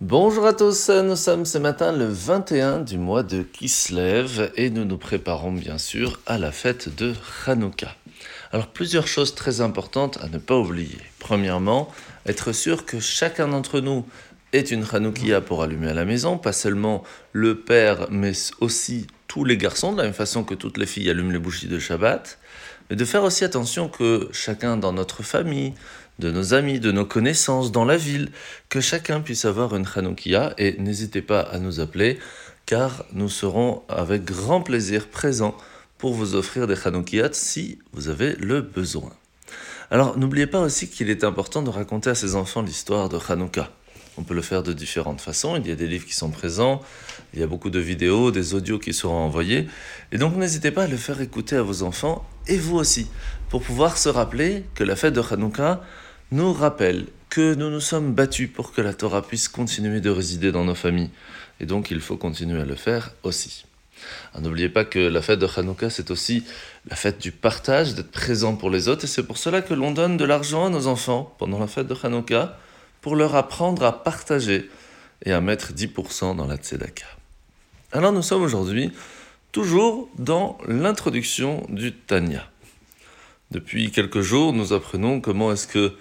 Bonjour à tous, nous sommes ce matin le 21 du mois de Kislev et nous nous préparons bien sûr à la fête de Hanouka. Alors plusieurs choses très importantes à ne pas oublier. Premièrement, être sûr que chacun d'entre nous est une Hanoukia pour allumer à la maison, pas seulement le père mais aussi tous les garçons, de la même façon que toutes les filles allument les bougies de Shabbat, mais de faire aussi attention que chacun dans notre famille, de nos amis, de nos connaissances dans la ville, que chacun puisse avoir une Hanoukia et n'hésitez pas à nous appeler car nous serons avec grand plaisir présents pour vous offrir des Hanoukiyat si vous avez le besoin. Alors n'oubliez pas aussi qu'il est important de raconter à ses enfants l'histoire de Hanouka. On peut le faire de différentes façons, il y a des livres qui sont présents, il y a beaucoup de vidéos, des audios qui seront envoyés, et donc n'hésitez pas à le faire écouter à vos enfants et vous aussi, pour pouvoir se rappeler que la fête de Hanouka nous rappelle que nous nous sommes battus pour que la Torah puisse continuer de résider dans nos familles. Et donc il faut continuer à le faire aussi. N'oubliez pas que la fête de Hanouka, c'est aussi la fête du partage, d'être présent pour les autres. Et c'est pour cela que l'on donne de l'argent à nos enfants pendant la fête de Hanouka pour leur apprendre à partager et à mettre 10% dans la tzedaka. Alors nous sommes aujourd'hui toujours dans l'introduction du Tanya. Depuis quelques jours, nous apprenons comment est-ce que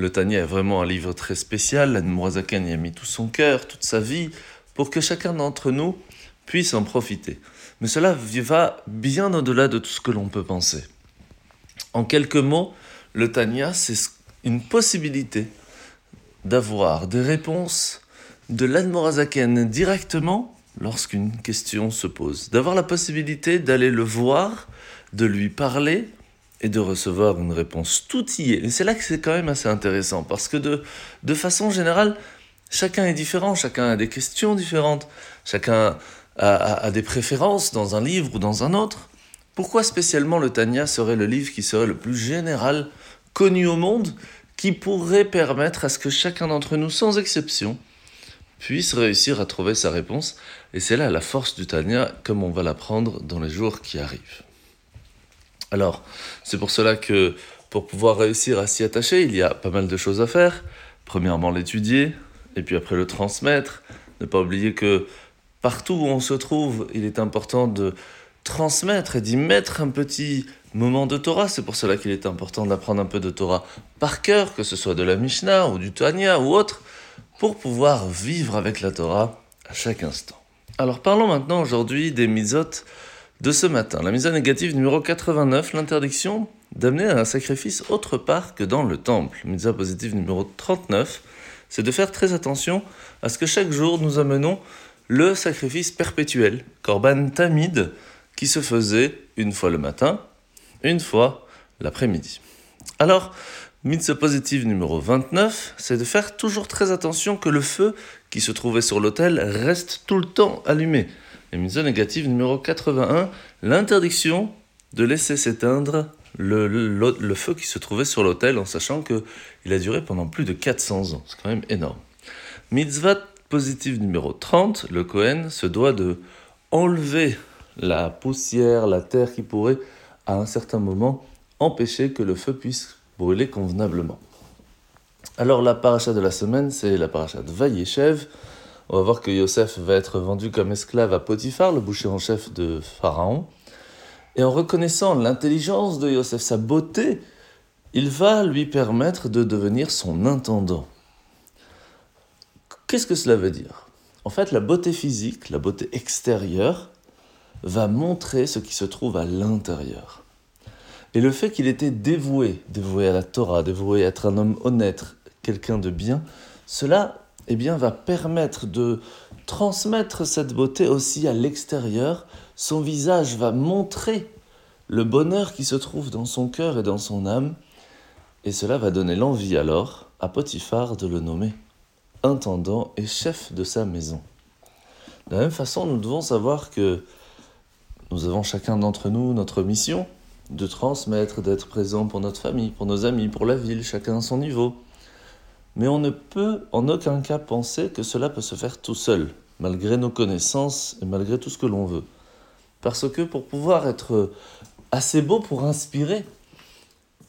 le Tanya est vraiment un livre très spécial. L'Admorazakan y a mis tout son cœur, toute sa vie, pour que chacun d'entre nous puisse en profiter. Mais cela va bien au-delà de tout ce que l'on peut penser. En quelques mots, le Tanya, c'est une possibilité d'avoir des réponses de l'Admorazaken directement lorsqu'une question se pose. D'avoir la possibilité d'aller le voir, de lui parler, et de recevoir une réponse tout y est. Et c'est là que c'est quand même assez intéressant, parce que de, de façon générale, chacun est différent, chacun a des questions différentes, chacun a, a, des préférences dans un livre ou dans un autre. Pourquoi spécialement le Tanya serait le livre qui serait le plus général, connu au monde, qui pourrait permettre à ce que chacun d'entre nous, sans exception, puisse réussir à trouver sa réponse? Et c'est là la force du Tanya, comme on va l'apprendre dans les jours qui arrivent. Alors, c'est pour cela que pour pouvoir réussir à s'y attacher, il y a pas mal de choses à faire. Premièrement, l'étudier, et puis après le transmettre. Ne pas oublier que partout où on se trouve, il est important de transmettre et d'y mettre un petit moment de Torah. C'est pour cela qu'il est important d'apprendre un peu de Torah par cœur, que ce soit de la Mishnah ou du Tanya ou autre, pour pouvoir vivre avec la Torah à chaque instant. Alors parlons maintenant aujourd'hui des misotes de ce matin. La mise à négative numéro 89, l'interdiction d'amener un sacrifice autre part que dans le temple. Mise positive numéro 39, c'est de faire très attention à ce que chaque jour nous amenons le sacrifice perpétuel, Korban Tamid, qui se faisait une fois le matin, une fois l'après-midi. Alors, Mitzvah positive numéro 29, c'est de faire toujours très attention que le feu qui se trouvait sur l'autel reste tout le temps allumé. Et mitzvah négative numéro 81, l'interdiction de laisser s'éteindre le, le, feu qui se trouvait sur l'autel en sachant qu'il a duré pendant plus de 400 ans. C'est quand même énorme. Mitzvah positive numéro 30, le Kohen se doit de enlever la poussière, la terre qui pourrait à un certain moment empêcher que le feu puisse brûler convenablement. Alors la paracha de la semaine, c'est la paracha de Vayeshev. On va voir que Yosef va être vendu comme esclave à Potiphar, le boucher en chef de Pharaon. Et en reconnaissant l'intelligence de Yosef, sa beauté, il va lui permettre de devenir son intendant. Qu'est-ce que cela veut dire? En fait, la beauté physique, la beauté extérieure, va montrer ce qui se trouve à l'intérieur. Et le fait qu'il était dévoué, dévoué à la Torah, dévoué à être un homme honnête, quelqu'un de bien, cela eh bien, va permettre de transmettre cette beauté aussi à l'extérieur. Son visage va montrer le bonheur qui se trouve dans son cœur et dans son âme. Et cela va donner l'envie alors à Potiphar de le nommer intendant et chef de sa maison. De la même façon, nous devons savoir que nous avons chacun d'entre nous notre mission de transmettre, d'être présent pour notre famille, pour nos amis, pour la ville, chacun à son niveau. Mais on ne peut en aucun cas penser que cela peut se faire tout seul, malgré nos connaissances et malgré tout ce que l'on veut. Parce que pour pouvoir être assez beau pour inspirer,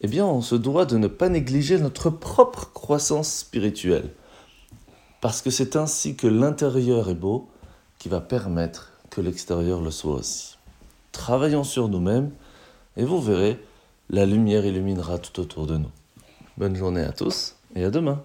eh bien on se doit de ne pas négliger notre propre croissance spirituelle. Parce que c'est ainsi que l'intérieur est beau qui va permettre que l'extérieur le soit aussi. Travaillons sur nous-mêmes et vous verrez, la lumière illuminera tout autour de nous. Bonne journée à tous et à demain.